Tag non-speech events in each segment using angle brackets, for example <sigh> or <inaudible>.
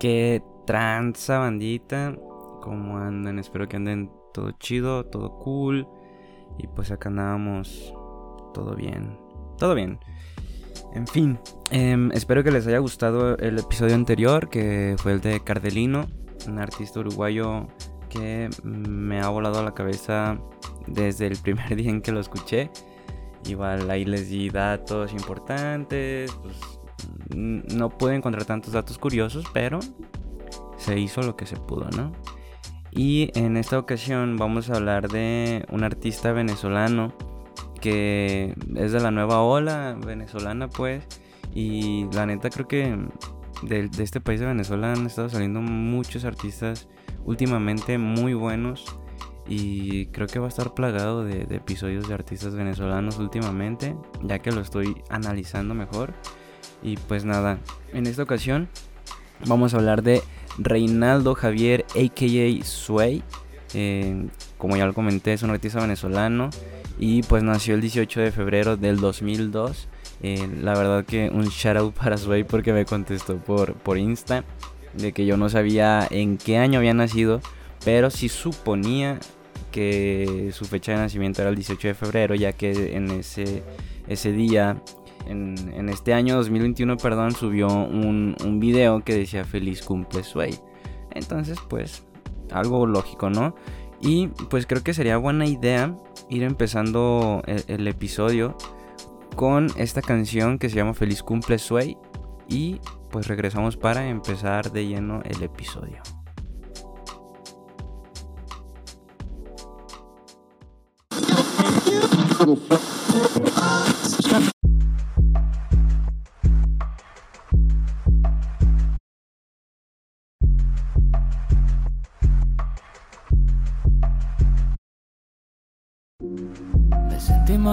Qué tranza bandita, ¿cómo andan? Espero que anden todo chido, todo cool. Y pues acá andábamos todo bien, todo bien. En fin, em, espero que les haya gustado el episodio anterior, que fue el de Cardelino, un artista uruguayo que me ha volado a la cabeza desde el primer <laughs> día en que lo escuché. Igual ahí les di datos importantes, pues no pude encontrar tantos datos curiosos, pero se hizo lo que se pudo, ¿no? Y en esta ocasión vamos a hablar de un artista venezolano que es de la nueva ola venezolana, pues. Y la neta creo que de, este país de Venezuela han estado saliendo muchos artistas últimamente muy buenos. Y creo que va a estar plagado de, episodios de artistas venezolanos últimamente, ya que lo estoy analizando mejor. Y pues nada, en esta ocasión vamos a hablar de Reinaldo Javier, a.k.a. Sway. Eh, como ya lo comenté, es un artista venezolano y pues nació el 18 de febrero del 2002. Eh, la verdad que un shout out para Sway porque me contestó por, por Insta de que yo no sabía en qué año había nacido, pero sí suponía que su fecha de nacimiento era el 18 de febrero, ya que en ese, ese día en, este año 2021, perdón, subió un, un video que decía feliz cumple Sway. Entonces, pues, algo lógico, ¿no? Y pues creo que sería buena idea ir empezando el, episodio con esta canción que se llama Feliz cumple Sway. Y pues regresamos para empezar de lleno el episodio.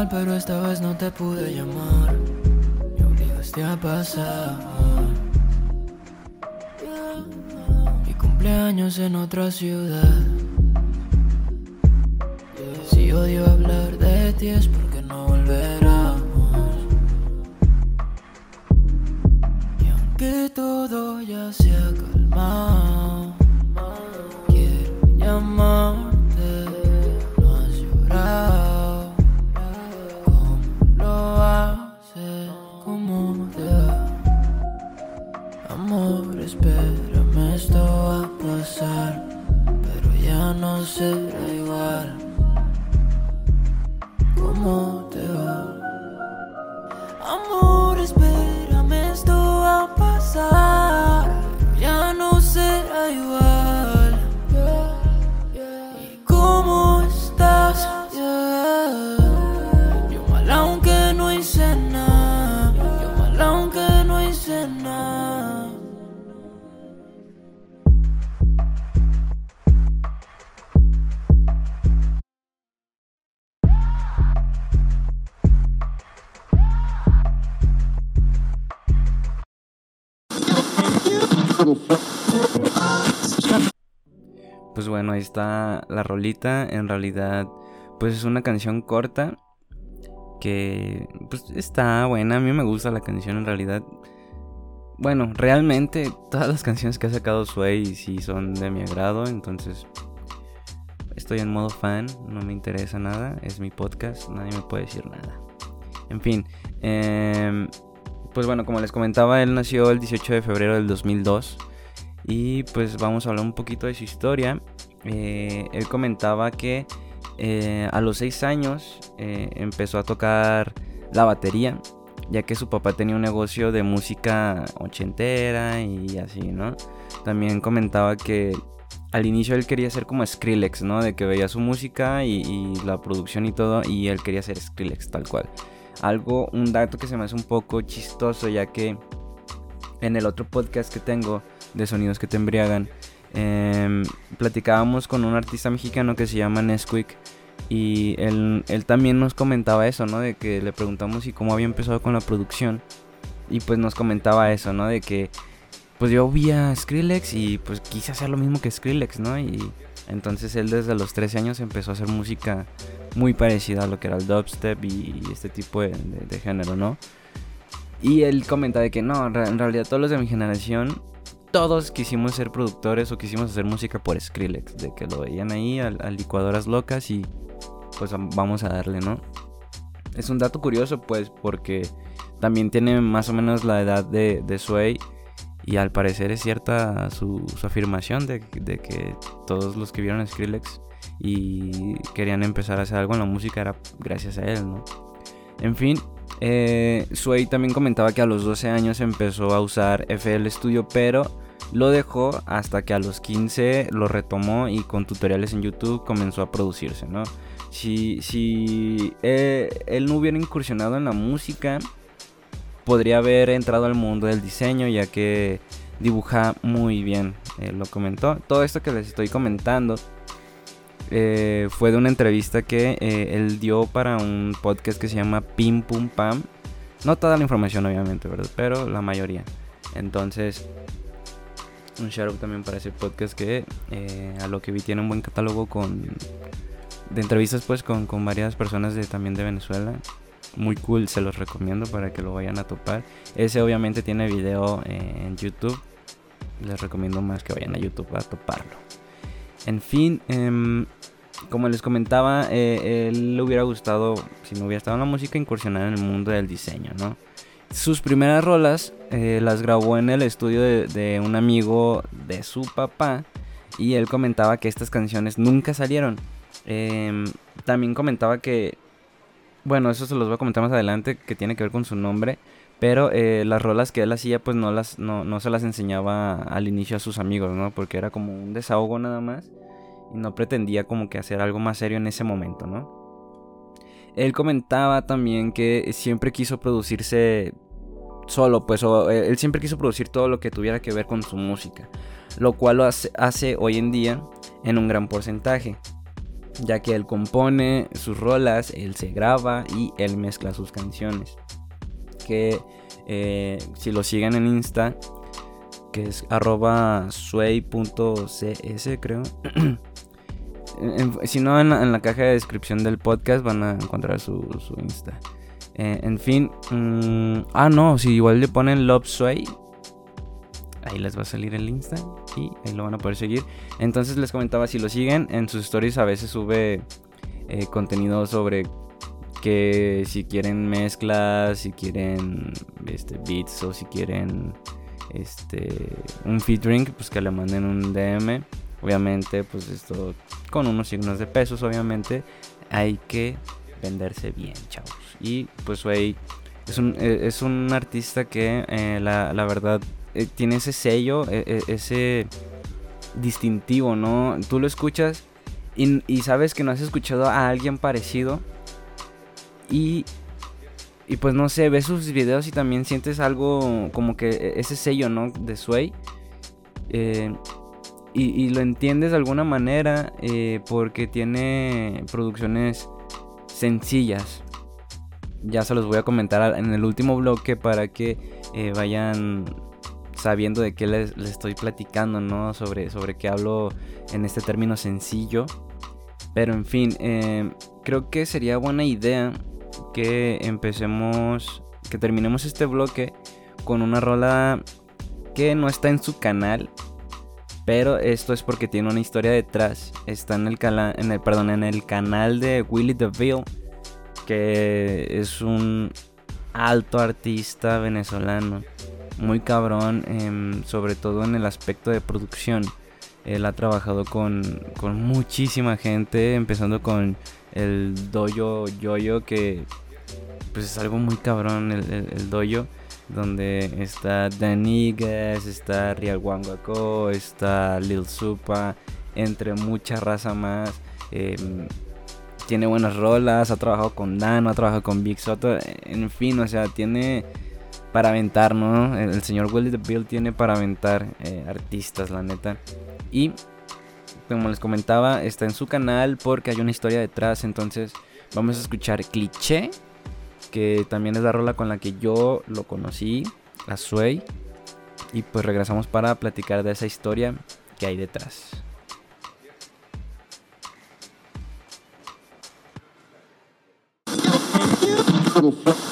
Pero esta vez no te pude llamar. Me obligaste a pasar. Mi cumpleaños en otra ciudad. Si odio hablar de ti es porque no volverás. Y aunque todo ya se ha calmado, quiero llamar. Está la rolita. En realidad, pues es una canción corta que pues está buena. A mí me gusta la canción en realidad. Bueno, realmente todas las canciones que ha sacado Sway sí son de mi agrado, entonces estoy en modo fan, no me interesa nada, es mi podcast, nadie me puede decir nada. En fin, eh, pues bueno, como les comentaba, él nació el 18 de febrero del 2002 y pues vamos a hablar un poquito de su historia. Eh, él comentaba que eh, a los 6 años eh, empezó a tocar la batería, ya que su papá tenía un negocio de música ochentera y así, ¿no? También comentaba que al inicio él quería ser como Skrillex, ¿no? De que veía su música y, y la producción y todo, y él quería ser Skrillex tal cual. Algo, un dato que se me hace un poco chistoso, ya que en el otro podcast que tengo de sonidos que te embriagan, em, platicábamos con un artista mexicano que se llama Nesquik. Y él, él, también nos comentaba eso, ¿no? De que le preguntamos si cómo había empezado con la producción. Y pues nos comentaba eso, ¿no? De que pues yo vi a Skrillex y pues quise hacer lo mismo que Skrillex, ¿no? Y Entonces él desde los 13 años empezó a hacer música muy parecida a lo que era el dubstep y este tipo de, género, ¿no? Y él comenta de que no, en realidad todos los de mi generación, todos quisimos ser productores o quisimos hacer música por Skrillex, de que lo veían ahí a, licuadoras locas y pues vamos a darle, ¿no? Es un dato curioso pues porque también tiene más o menos la edad de, de Sway y al parecer es cierta su, afirmación de, que todos los que vieron Skrillex y querían empezar a hacer algo en la música era gracias a él, ¿no? En fin, eh, Sway también comentaba que a los 12 años empezó a usar FL Studio, pero lo dejó hasta que a los 15 lo retomó y con tutoriales en YouTube comenzó a producirse, ¿no? Si, si eh, él no hubiera incursionado en la música, podría haber entrado al mundo del diseño ya que dibuja muy bien, eh, lo comentó. Todo esto que les estoy comentando eh, fue de una entrevista que eh, él dio para un podcast que se llama Pim Pum Pam. No toda la información obviamente, ¿verdad? Pero la mayoría. Entonces, un shout también para ese podcast que a lo que vi tiene un buen catálogo con de entrevistas pues con, con varias personas también de Venezuela muy cool, se los recomiendo para que lo vayan a topar. Ese obviamente tiene video eh, en YouTube. Les recomiendo más que vayan a YouTube a toparlo. En fin, em, como les comentaba, eh, él le hubiera gustado, si no hubiera estado en la música, incursionar en el mundo del diseño, ¿no? Sus primeras rolas eh, las grabó en el estudio de, un amigo de su papá y él comentaba que estas canciones nunca salieron. Em, también comentaba que bueno, eso se los voy a comentar más adelante, que tiene que ver con su nombre. Pero eh, las rolas que él hacía, pues no, las, no, no se las enseñaba al inicio a sus amigos, ¿no? Porque era como un desahogo nada más. Y no pretendía como que hacer algo más serio en ese momento, ¿no? Él comentaba también que siempre quiso producirse solo, pues eh, él siempre quiso producir todo lo que tuviera que ver con su música. Lo cual lo hace, hoy en día en un gran porcentaje ya que él compone sus rolas, él se graba y él mezcla sus canciones. Que eh, si lo siguen en Insta, que es arroba sway.cs creo. <clears throat> si no, en la, caja de descripción del podcast van a encontrar su, Insta. Eh, en fin, mm, ah no, si igual le ponen Love Sway, ahí les va a salir el Insta y ahí lo van a poder seguir. Entonces les comentaba, si lo siguen, en sus stories a veces sube eh, contenido sobre que si quieren mezclas, si quieren este, beats o si quieren este, un featuring, pues que le manden un DM. Obviamente, pues esto con unos signos de pesos, obviamente, hay que venderse bien, chavos. Y pues, güey, es un, eh, es un artista que eh, la, la verdad eh, tiene ese sello, e, e, ese distintivo, ¿no? Tú lo escuchas y, sabes que no has escuchado a alguien parecido. Y, y pues no sé, ves sus videos y también sientes algo como que e, ese sello, ¿no? De Sway. Eh, y, lo entiendes de alguna manera eh, porque tiene producciones sencillas. Ya se los voy a comentar en el último bloque para que vayan sabiendo de qué les, estoy platicando, ¿no? Sobre, sobre qué hablo en este término sencillo. Pero en fin, em, creo que sería buena idea que empecemos, que terminemos este bloque con una rola que no está en su canal, pero esto es porque tiene una historia detrás. Está en el, en el, perdón, en el canal de Willie DeVille, que es un alto artista venezolano muy cabrón, em, sobre todo en el aspecto de producción. Él ha trabajado con, muchísima gente, empezando con el Doyo Yoyo, que pues es algo muy cabrón el, el, Doyo, donde está Danigas, está Real está Lil Supa, entre mucha raza más. Em, tiene buenas rolas, ha trabajado con Dano, ha trabajado con Big Soto, en fin, o sea, tiene para aventar, ¿no? El, señor Willie Bill tiene para aventar eh, artistas, la neta. Y como les comentaba, está en su canal porque hay una historia detrás. Entonces, vamos a escuchar Cliché, que también es la rola con la que yo lo conocí, a Sway. Y pues regresamos para platicar de esa historia que hay detrás. <laughs>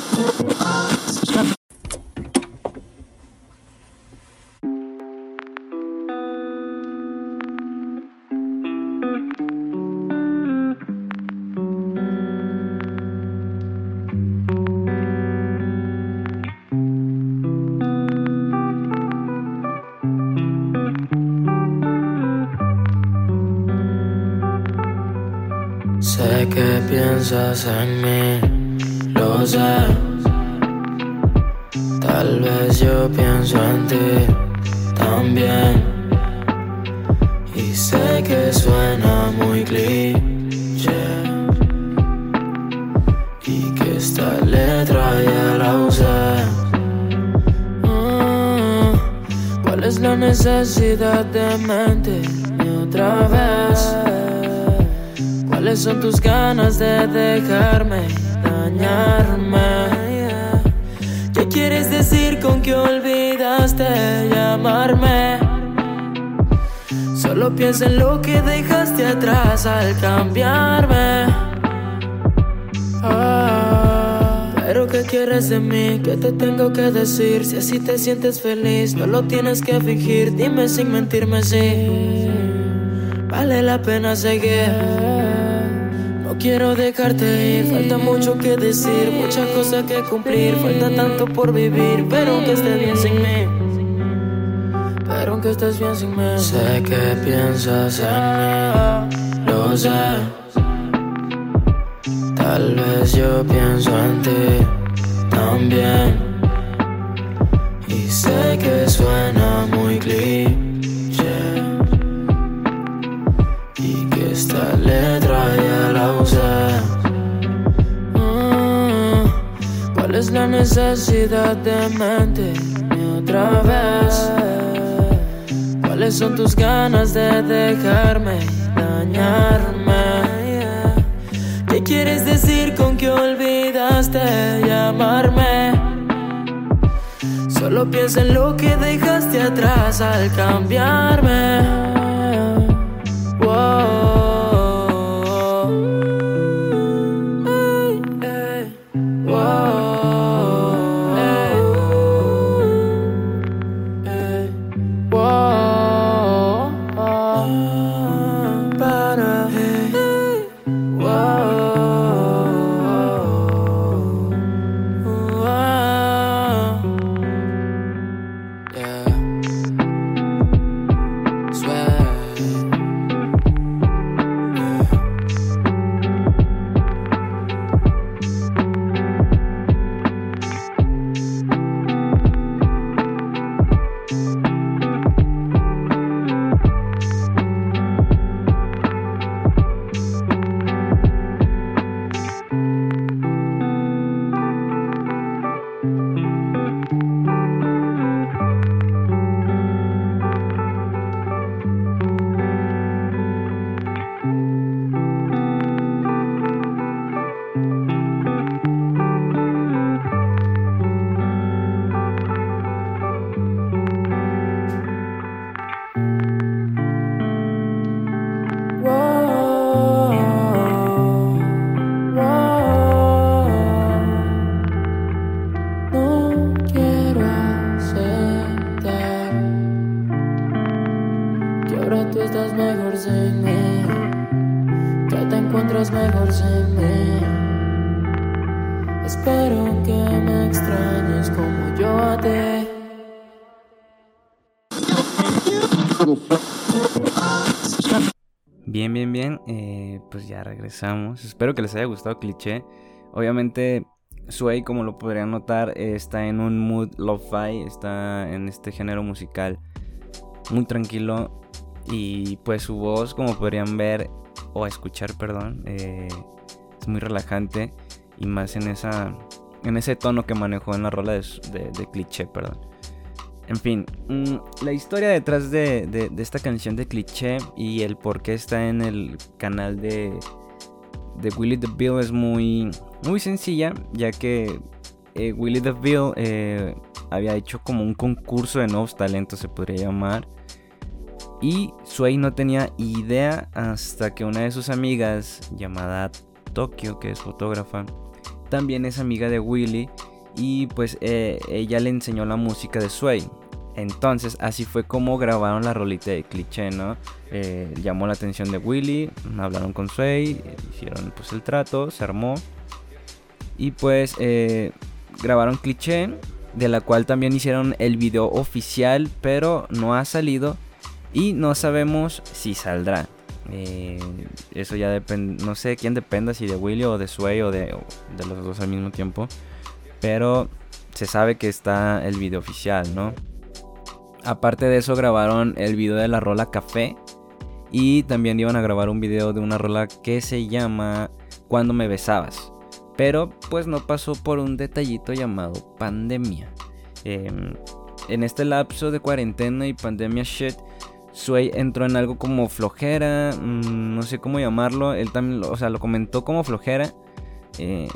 piensas en mí, lo sé. Tal vez yo pienso en ti también. Y sé que suena muy cliché. Y que esta letra ya la usé. Mm, ¿Cuál es la necesidad de mentirme otra vez? ¿Cuáles son tus ganas de dejarme dañarme? ¿Qué quieres decir con que olvidaste llamarme? Solo piensa en lo que dejaste atrás al cambiarme. Ah, pero ¿qué quieres de mí? ¿Qué te tengo que decir? Si así te sientes feliz, no lo tienes que fingir. Dime sin mentirme si vale la pena seguir. Quiero dejarte ir, falta mucho que decir, muchas cosas que cumplir, falta tanto por vivir, pero aunque estés bien sin mí, pero aunque estés bien sin mí, sé que piensas en mí, lo sé. Tal vez yo pienso en ti también, y sé que suena muy cliché. La necesidad de mentirme otra vez? ¿Cuáles son tus ganas de dejarme dañarme? ¿Qué quieres decir con que olvidaste llamarme? Solo piensa en lo que dejaste atrás al cambiarme. Whoa. Regresamos. Espero que les haya gustado cliché. Obviamente, Sway, como lo podrían notar, está en un mood lo-fi. Está en este género musical muy tranquilo. Y pues su voz, como podrían ver o escuchar, perdón, eh, es muy relajante. Y más en esa. En ese tono que manejó en la rola de- de cliché, perdón. En fin, mm, la historia detrás de, esta canción de cliché y el por qué está en el canal de, de Willy DeVille es muy, muy sencilla, ya que eh, Willy DeVille eh, había hecho como un concurso de nuevos talentos, se podría llamar. Y Sway no tenía idea hasta que una de sus amigas, llamada Tokyo, que es fotógrafa, también es amiga de Willy y pues eh, ella le enseñó la música de Sway. Entonces así fue como grabaron la rolita de cliché, ¿no? Eh, llamó la atención de Willy, hablaron con Sway, hicieron pues el trato, se armó. Y pues eh, grabaron cliché, de la cual también hicieron el video oficial, pero no ha salido y no sabemos si saldrá. Eh, eso ya depende, no sé quién dependa, si de Willy o de Sway o de, de los dos al mismo tiempo. Pero se sabe que está el video oficial, ¿no? Aparte de eso grabaron el video de la rola Café. Y también iban a grabar un video de una rola que se llama Cuando me besabas. Pero pues no pasó por un detallito llamado pandemia. Em, en este lapso de cuarentena y pandemia shit, Sway entró en algo como flojera, mm, no sé cómo llamarlo. Él también, o sea, lo comentó como flojera. Eh,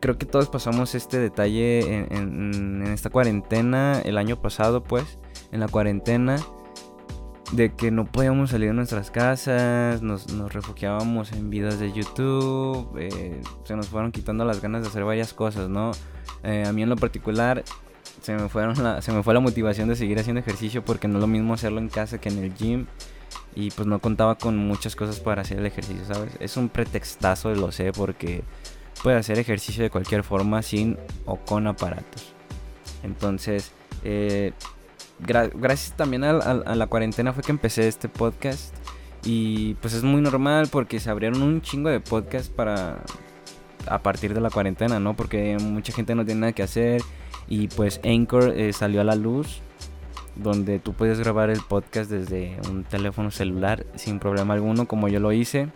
creo que todos pasamos este detalle en, esta cuarentena el año pasado, pues, en la cuarentena, de que no podíamos salir de nuestras casas, nos, refugiábamos en videos de YouTube, eh, se nos fueron quitando las ganas de hacer varias cosas, ¿no? Eh, a mí en lo particular se me, fueron se me fue la motivación de seguir haciendo ejercicio porque no es lo mismo hacerlo en casa que en el gym. Y pues no contaba con muchas cosas para hacer el ejercicio, ¿sabes? Es un pretextazo, lo sé, porque puede hacer ejercicio de cualquier forma sin o con aparatos. Entonces, eh, gracias también a, la cuarentena fue que empecé este podcast. Y pues es muy normal porque se abrieron un chingo de podcasts para... A partir de la cuarentena, ¿no? Porque mucha gente no tiene nada que hacer. Y pues Anchor eh, salió a la luz. Donde tú puedes grabar el podcast desde un teléfono celular sin problema alguno, como yo lo hice.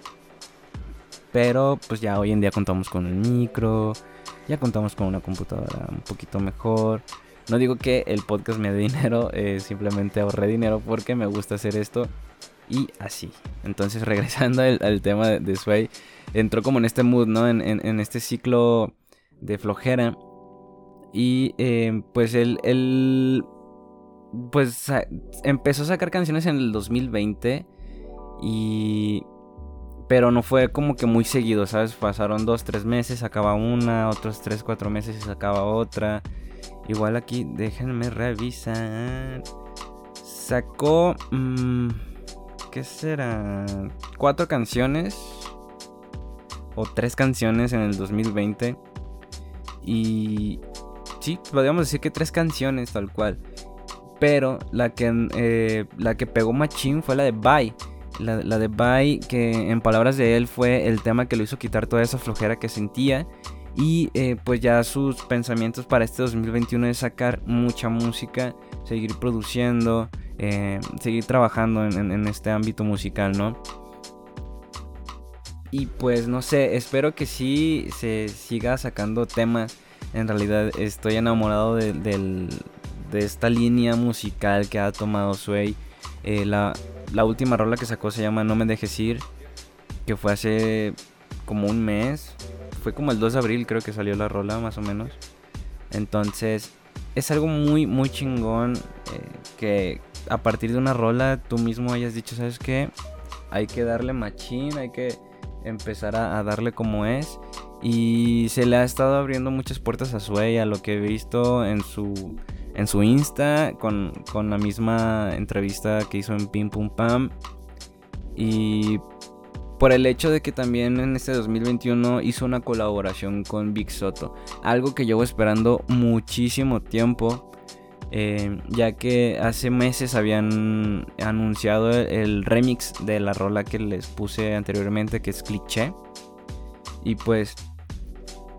Pero pues ya hoy en día contamos con el micro, ya contamos con una computadora un poquito mejor. No digo que el podcast me dé dinero, <laughs> eh, simplemente ahorré dinero porque me gusta hacer esto y así. Entonces <laughs> regresando al, tema de, Sway, entró como en este mood, ¿no? En, este ciclo de flojera. Y eh, pues él, él pues empezó a sacar canciones en el 2020 y pero no fue como que muy seguido, ¿sabes? Pasaron dos, tres meses, sacaba una, otros tres, cuatro meses y sacaba otra. Igual aquí, déjenme revisar. Sacó... Mmm, ¿Qué será? Cuatro canciones. O tres canciones en el 2020. Y... Sí, podríamos decir que tres canciones tal cual. Pero la que, eh, la que pegó machín fue la de Bye la, de Bye, que en palabras de él fue el tema que lo hizo quitar toda esa flojera que sentía. Y eh, pues ya sus pensamientos para este 2021 es sacar mucha música, seguir produciendo, eh, seguir trabajando en, este ámbito musical, ¿no? Y pues no sé, espero que sí se siga sacando temas. En realidad estoy enamorado de, esta línea musical que ha tomado Sway. Eh, la, la última rola que sacó se llama No me dejes ir, que fue hace como un mes. Fue como el 2 de abril creo que salió la rola más o menos. Entonces es algo muy, muy chingón eh, que a partir de una rola tú mismo hayas dicho, ¿sabes qué? Hay que darle machín, hay que empezar a, darle como es. Y se le ha estado abriendo muchas puertas a Sway, a lo que he visto en su en su Insta con, la misma entrevista que hizo en Pim Pum Pam. Y por el hecho de que también en este 2021 hizo una colaboración con Big Soto. Algo que llevo esperando muchísimo tiempo. Eh, ya que hace meses habían anunciado el remix de la rola que les puse anteriormente, que es cliché. Y pues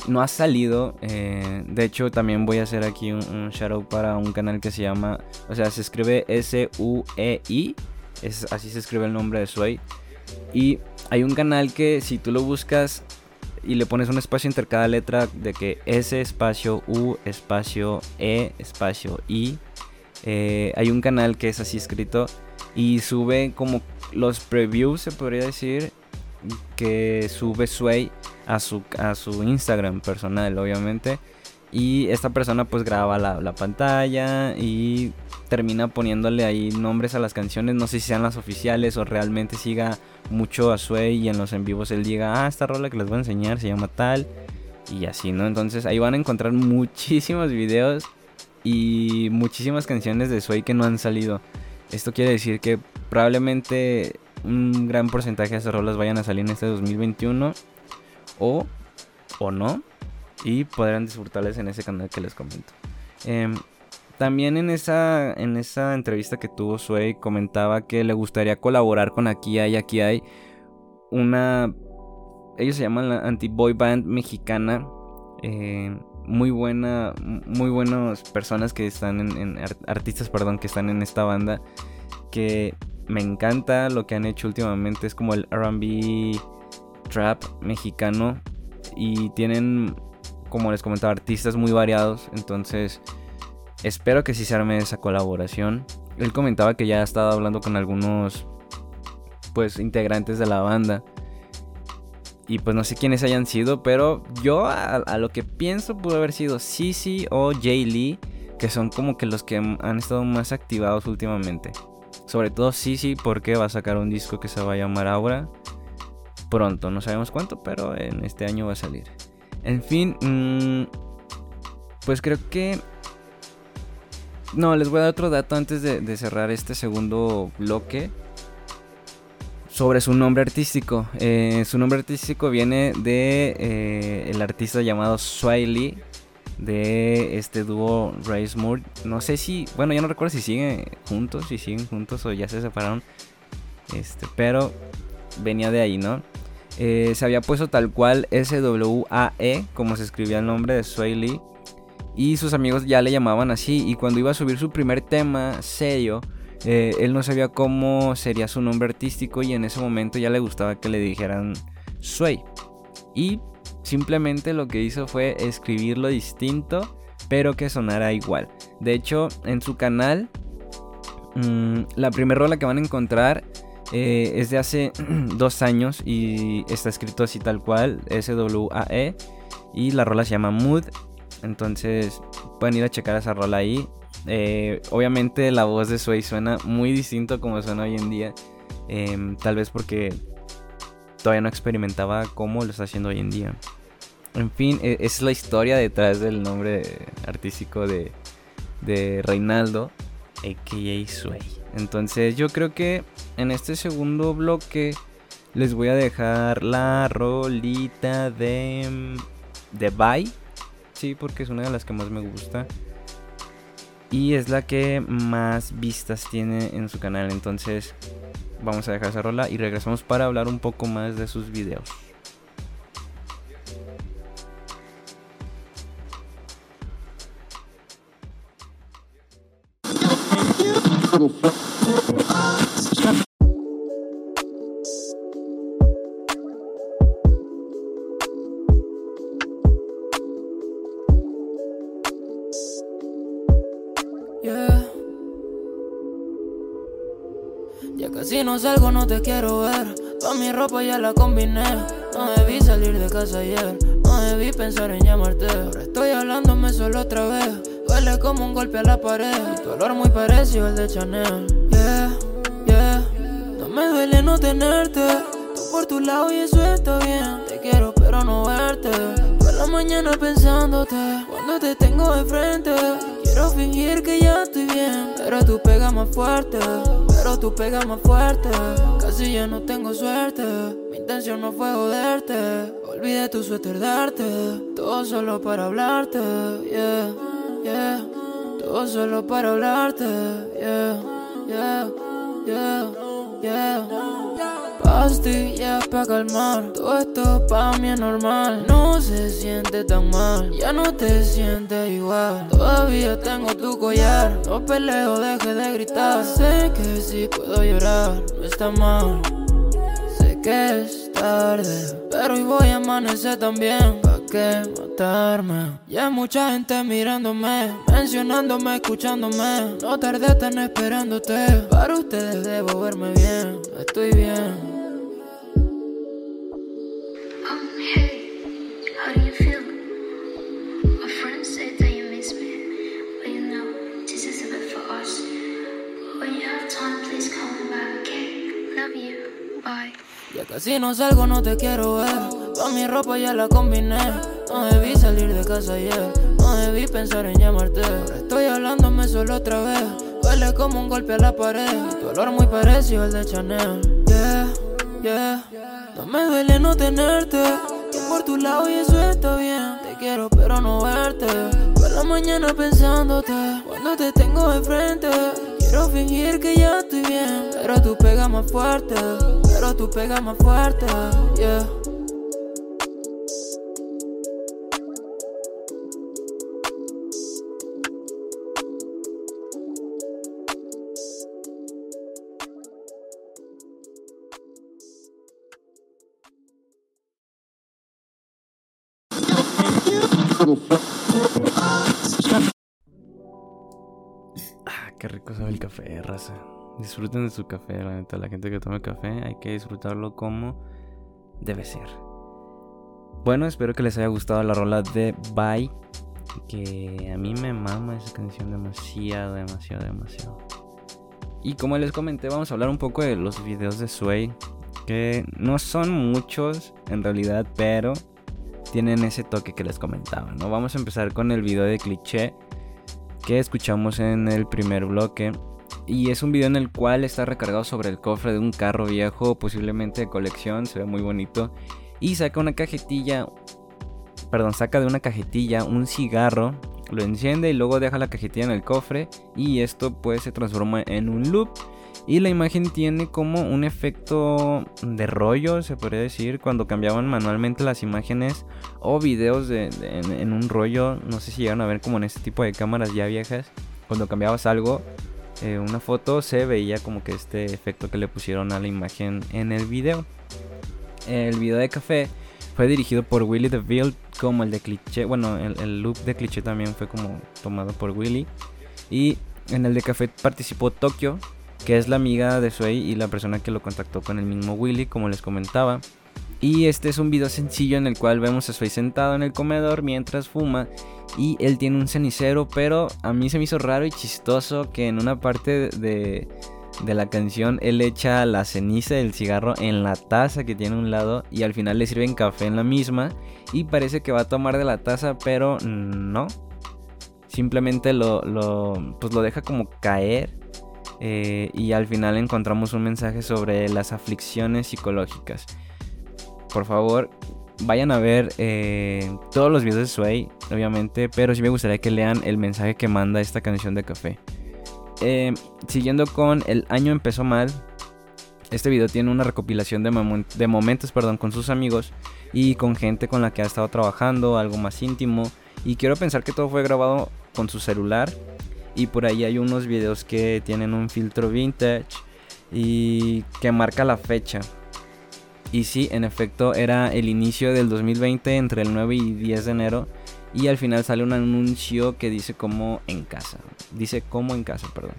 no ha salido. Eh, de hecho, también voy a hacer aquí un, un shout para un canal que se llama. O sea, se escribe S-U-E-I. Es, así se escribe el nombre de Sway. Y hay un canal que si tú lo buscas y le pones un espacio entre cada letra de que S espacio U espacio E espacio I. Eh, hay un canal que es así escrito y sube como los previews, se podría decir, que sube Sway a su, a su Instagram personal, obviamente. Y esta persona pues graba la, pantalla y termina poniéndole ahí nombres a las canciones. No sé si sean las oficiales o realmente siga mucho a Sway y en los en vivos él diga, ah, esta rola que les voy a enseñar se llama tal. y así, ¿no? Entonces ahí van a encontrar <laughs> muchísimos videos y muchísimas canciones de Sway que no han salido. Esto quiere decir que probablemente un gran porcentaje de esas rolas vayan a salir en este 2021 o, o no y podrán disfrutarles en ese canal que les comento. Em, también en esa, en esa entrevista que tuvo Sway comentaba que le gustaría colaborar con Aquí hay, aquí hay una... Ellos se llaman la anti-boy band mexicana. Eh, muy buena, muy buenas personas que están en, artistas, perdón, que están en esta banda. Que me encanta lo que han hecho últimamente. Es como el RB trap mexicano. Y tienen, como les comentaba, artistas muy variados. Entonces, espero que sí se arme esa colaboración. Él comentaba que ya ha estado hablando con algunos, pues, integrantes de la banda. Y pues no sé quiénes hayan sido, pero yo a, lo que pienso pudo haber sido Sisi o Jay Lee, que son como que los que han estado más activados últimamente. Sobre todo Sisi porque va a sacar un disco que se va a llamar Aura. Pronto, no sabemos cuánto, pero en este año va a salir. En fin, mm, pues creo que... No, les voy a dar otro dato antes de cerrar este segundo bloque sobre su nombre artístico. Eh, su nombre artístico viene de eh, el artista llamado Swiley de este dúo Race Moore. No sé si, bueno, ya no recuerdo si siguen juntos, si siguen juntos o ya se separaron. Este, pero venía de ahí, ¿no? Eh, se había puesto tal cual S-W-A-E, como se escribía el nombre de Swiley. Y sus amigos ya le llamaban así. Y cuando iba a subir su primer tema serio, eh, él no sabía cómo sería su nombre artístico y en ese momento ya le gustaba que le dijeran Sway. Y simplemente lo que hizo fue escribirlo distinto, pero que sonara igual. De hecho, en su canal, mm, la primera rola que van a encontrar eh, es de hace <clears throat> dos años y está escrito así tal cual, S-W-A-E. Y la rola se llama Mood. Entonces pueden ir a checar esa rola ahí. Eh, obviamente la voz de Sway suena muy distinto como suena hoy en día. Em, tal vez porque todavía no experimentaba cómo lo está haciendo hoy en día. En fin, e, es la historia detrás del nombre artístico de, de Reinaldo, a.k.a. Sway. Entonces yo creo que en este segundo bloque les voy a dejar la rolita de, de Bye. Sí, porque es una de las que más me gusta y es la que más vistas tiene en su canal. Entonces vamos a dejar esa rola y regresamos para hablar un poco más de sus videos. Te quiero ver. Toda mi ropa ya la combiné. No debí salir de casa ayer. No debí pensar en llamarte. Ahora estoy hablándome solo otra vez. Duele como un golpe a la pared. Tu olor muy parecido al de Chanel. Yeah, yeah. No me duele no tenerte. Tú por tu lado y eso está bien. Te quiero pero no verte. Toda la mañana pensándote. Cuando te tengo de frente. Quiero fingir que ya estoy bien. Pero tú pegas más fuerte. Pero tú pegas más fuerte. Casi ya no tengo suerte. Mi intención no fue joderte. Olvidé tu suéter darte. Todo solo para hablarte. Yeah, yeah. Todo solo para hablarte. Yeah, yeah, yeah, yeah. Pastillas para calmar, todo esto pa' mí es normal. No se siente tan mal, ya no te sientes igual. Todavía tengo tu collar, no peleo, deje de gritar. Sé que si puedo llorar, no está mal. Sé que es tarde, pero hoy voy a amanecer también. ¿Pa' qué matarme? Ya hay mucha gente mirándome, mencionándome, escuchándome. No tardé tan esperándote, para ustedes debo verme bien, estoy bien. Casi no salgo, no te quiero ver. Toda mi ropa ya la combiné. No debí salir de casa ayer, no debí pensar en llamarte. estoy hablándome solo otra vez. Huele como un golpe a la pared. Tu olor muy parecido al de Chanel. Yeah, yeah. No me duele no tenerte. por tu lado y eso está bien. Te quiero pero no verte. Por la mañana pensándote. Cuando te tengo enfrente. Quiero fingir que ya estoy bien. Pero tú pegas más fuerte. Pero tú pegas más fuerte. Yeah. Ah, qué rico sabe el café, raza. Disfruten de su café, la. La gente que tome café hay que disfrutarlo como debe ser. Bueno, espero que les haya gustado la rola de Bye. Que a mí me mama esa canción demasiado, demasiado, demasiado. Y como les comenté, vamos a hablar un poco de los videos de Sway. Que no son muchos en realidad, pero tienen ese toque que les comentaba, ¿no? Vamos a empezar con el video de cliché que escuchamos en el primer bloque. Y es un video en el cual está recargado sobre el cofre de un carro viejo, posiblemente de colección, se ve muy bonito. Y saca una cajetilla, perdón, saca de una cajetilla un cigarro, lo enciende y luego deja la cajetilla en el cofre. Y esto pues se transforma en un loop y la imagen tiene como un efecto de rollo, se podría decir, cuando cambiaban manualmente las imágenes o videos en, un rollo. No sé si llegaron a ver como en este tipo de cámaras ya viejas. Cuando cambiabas algo, eh, una foto, se veía como que este efecto que le pusieron a la imagen en el video. El video de café fue dirigido por Willy DeVille como el de cliché. Bueno, el, el loop de cliché también fue como tomado por Willy. Y en el de café participó Tokyo, que es la amiga de Sway y la persona que lo contactó con el mismo Willy, como les comentaba. Y este es un video sencillo en el cual vemos a Sway sentado en el comedor mientras fuma y él tiene un cenicero, pero a mí se me hizo raro y chistoso que en una parte de, de la canción él echa la ceniza del cigarro en la taza que tiene a un lado y al final le sirven café en la misma y parece que va a tomar de la taza, pero no. Simplemente lo, lo, pues lo deja como caer eh, y al final encontramos un mensaje sobre las aflicciones psicológicas. Por favor, vayan a ver eh, todos los videos de Sway, obviamente, pero sí me gustaría que lean el mensaje que manda esta canción de café. Eh, siguiendo con El año empezó mal. Este video tiene una recopilación de, de momentos perdón, con sus amigos y con gente con la que ha estado trabajando, algo más íntimo. Y quiero pensar que todo fue grabado con su celular y por ahí hay unos videos que tienen un filtro vintage y que marca la fecha. Y sí, en efecto era el inicio del 2020 entre el 9 y 10 de enero y al final sale un anuncio que dice como en casa. Dice como en casa, perdón.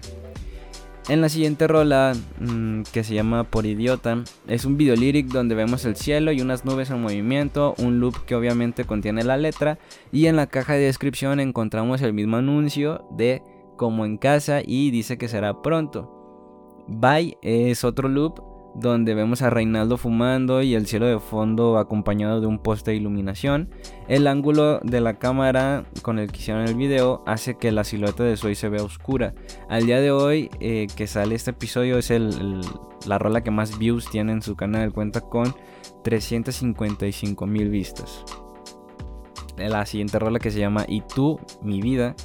En la siguiente rola, mm, que se llama Por Idiota, es un video lyric donde vemos el cielo y unas nubes en movimiento, un loop que obviamente contiene la letra, y en la caja de descripción encontramos el mismo anuncio de como en casa y dice que será pronto. Bye es otro loop donde vemos a Reinaldo fumando y el cielo de fondo acompañado de un poste de iluminación. El ángulo de la cámara con el que hicieron el video hace que la silueta de Zoe se vea oscura. Al día de hoy eh, que sale este episodio es la rola que más views tiene en su canal, cuenta con 355 mil vistas. La siguiente rola que se llama Y tú, mi vida,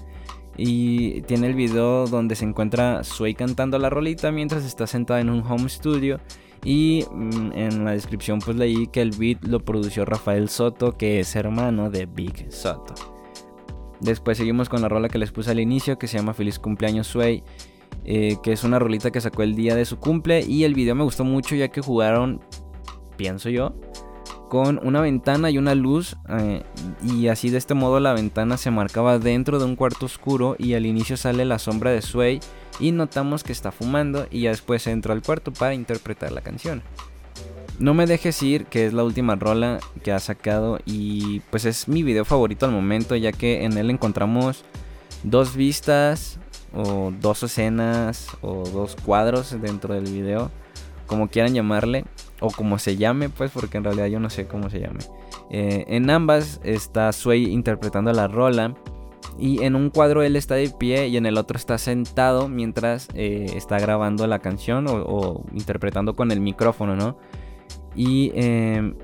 y tiene el video donde se encuentra Sway cantando la rolita mientras está sentada en un home studio. Y mm, en la descripción pues leí que el beat lo produjo Rafael Soto, que es hermano de Big Soto. Después seguimos con la rola que les puse al inicio, que se llama Feliz cumpleaños Sway. Eh, que es una rolita que sacó el día de su cumple. Y el video me gustó mucho ya que jugaron, pienso yo, con una ventana y una luz eh, y así de este modo la ventana se marcaba dentro de un cuarto oscuro y al inicio sale la sombra de Sway y notamos que está fumando y ya después entra al cuarto para interpretar la canción. No me dejes ir, que es la última rola que ha sacado y pues es mi video favorito al momento ya que en él encontramos dos vistas o dos escenas o dos cuadros dentro del video, como quieran llamarle o como se llame, pues, porque en realidad yo no sé cómo se llame. Eh, en ambas está Sway interpretando la rola. Y en un cuadro él está de pie y en el otro está sentado mientras eh, está grabando la canción o, interpretando con el micrófono, ¿no? Y em,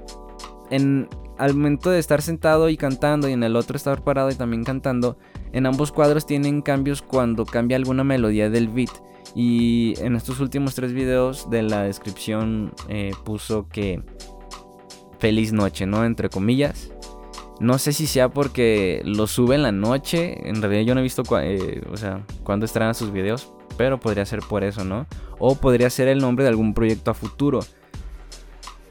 en, al momento de estar sentado y cantando y en el otro estar parado y también cantando, en ambos cuadros tienen cambios cuando cambia alguna melodía del beat. Y en estos últimos tres videos de la descripción eh, puso que feliz noche, ¿no? Entre comillas. No sé si sea porque lo sube en la noche. En realidad yo no he visto eh, cuándo estrena sus videos. Pero podría ser por eso, ¿no? O podría ser el nombre de algún proyecto a futuro.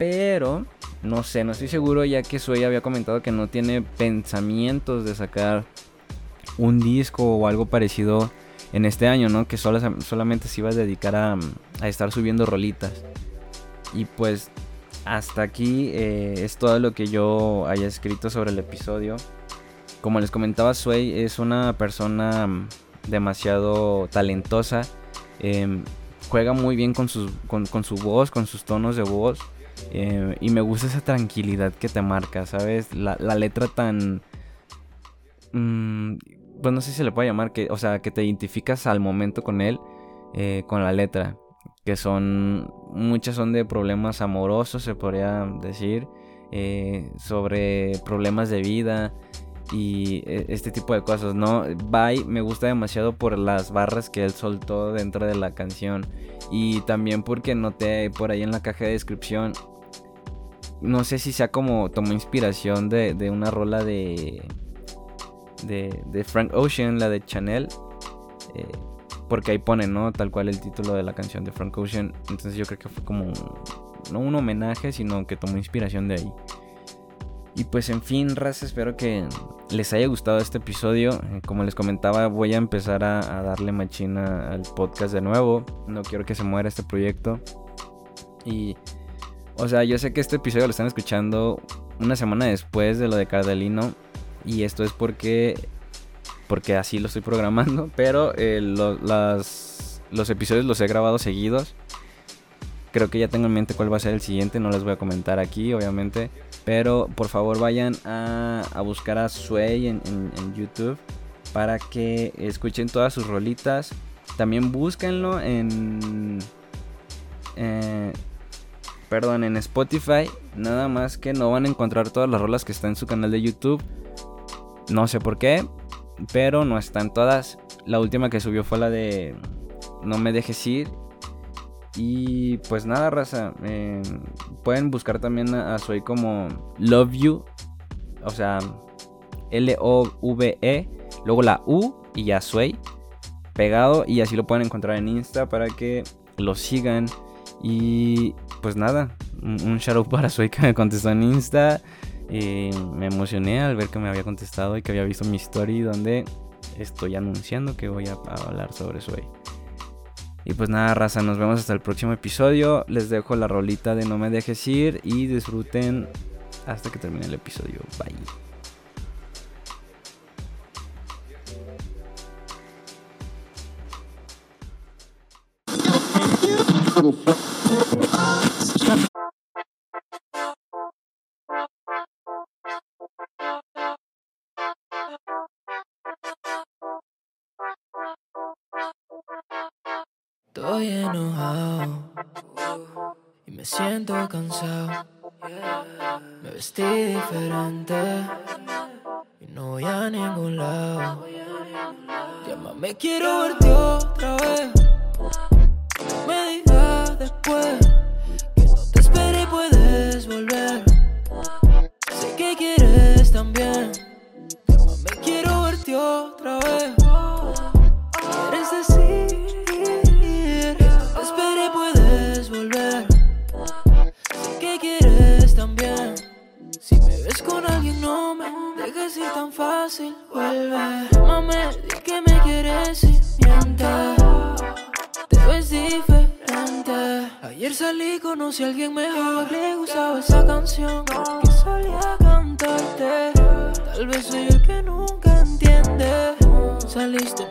Pero no sé, no estoy seguro ya que Suey había comentado que no tiene pensamientos de sacar un disco o algo parecido en este año, ¿no? Que solo, solamente se iba a dedicar a, estar subiendo rolitas. Y pues hasta aquí eh, es todo lo que yo haya escrito sobre el episodio. Como les comentaba, Sway es una persona mm, demasiado talentosa. Em, juega muy bien con, con, su voz, con sus tonos de voz. Em, y me gusta esa tranquilidad que te marca, ¿sabes? La, letra tan... Pues no sé si se le puede llamar, que, o sea, que te identificas al momento con él, eh, con la letra, que son, muchas son de problemas amorosos, se podría decir, eh, sobre problemas de vida y e, este tipo de cosas, ¿no? Bye me gusta demasiado por las barras que él soltó dentro de la canción y también porque noté por ahí en la caja de descripción, no sé si sea como tomó inspiración de, de una rola de de, Frank Ocean, la de Chanel. Eh, porque ahí pone, ¿no? Tal cual el título de la canción de Frank Ocean. Entonces yo creo que fue como no un homenaje, sino que tomó inspiración de ahí. Y pues en fin, raza, espero que les haya gustado este episodio. Eh, como les comentaba, voy a empezar a, darle machina al podcast de nuevo. No quiero que se muera este proyecto. Y, o sea, yo sé que este episodio lo están escuchando una semana después de lo de Cardelino. Y esto es porque, porque así lo estoy programando. <laughs> Pero eh, los episodios los he grabado seguidos. Creo que ya tengo en mente cuál va a ser el siguiente. No les voy a comentar aquí, obviamente. Pero por favor vayan a, buscar a Sway en, YouTube. Para que escuchen todas sus rolitas. También búsquenlo en... Eh, perdón, en Spotify. Nada más que no van a encontrar todas las rolas que están en su canal de YouTube. No sé por qué, pero no están todas. La última que subió fue la de No me dejes ir. Y pues nada, raza. Em, pueden buscar también a, Soy como Love You. O sea, L-O-V-E. Luego la U y ya Soy. Pegado. Y así lo pueden encontrar en Insta para que lo sigan. Y pues nada. Un, un shout para Soy que me contestó en Insta. Y me emocioné al ver que me había contestado y que había visto mi story donde estoy anunciando que voy a, hablar sobre eso Y pues nada, raza, nos vemos hasta el próximo episodio. Les dejo la rolita de No me dejes ir y disfruten hasta que termine el episodio. Bye. Siento cansado. Me vestí diferente y no voy a ningún lado. Llámame, quiero verte otra vez. Me digas después Saliste,